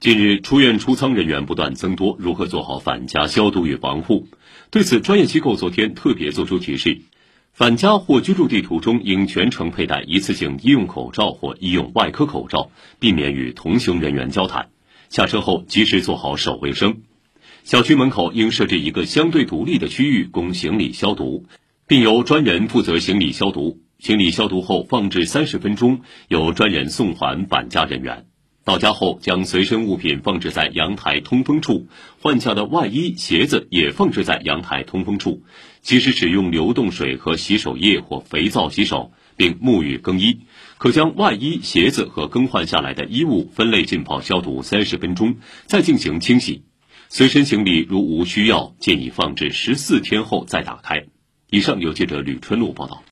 近日，出院出舱人员不断增多，如何做好返家消毒与防护？对此，专业机构昨天特别作出提示：返家或居住地途中应全程佩戴一次性医用口罩或医用外科口罩，避免与同行人员交谈。下车后及时做好手卫生。小区门口应设置一个相对独立的区域供行李消毒，并由专人负责行李消毒。行李消毒后放置三十分钟，由专人送还返家人员。到家后，将随身物品放置在阳台通风处，换下的外衣、鞋子也放置在阳台通风处。及时使用流动水和洗手液或肥皂洗手，并沐浴更衣。可将外衣、鞋子和更换下来的衣物分类浸泡消毒三十分钟，再进行清洗。随身行李如无需要，建议放置十四天后再打开。以上由记者吕春露报道。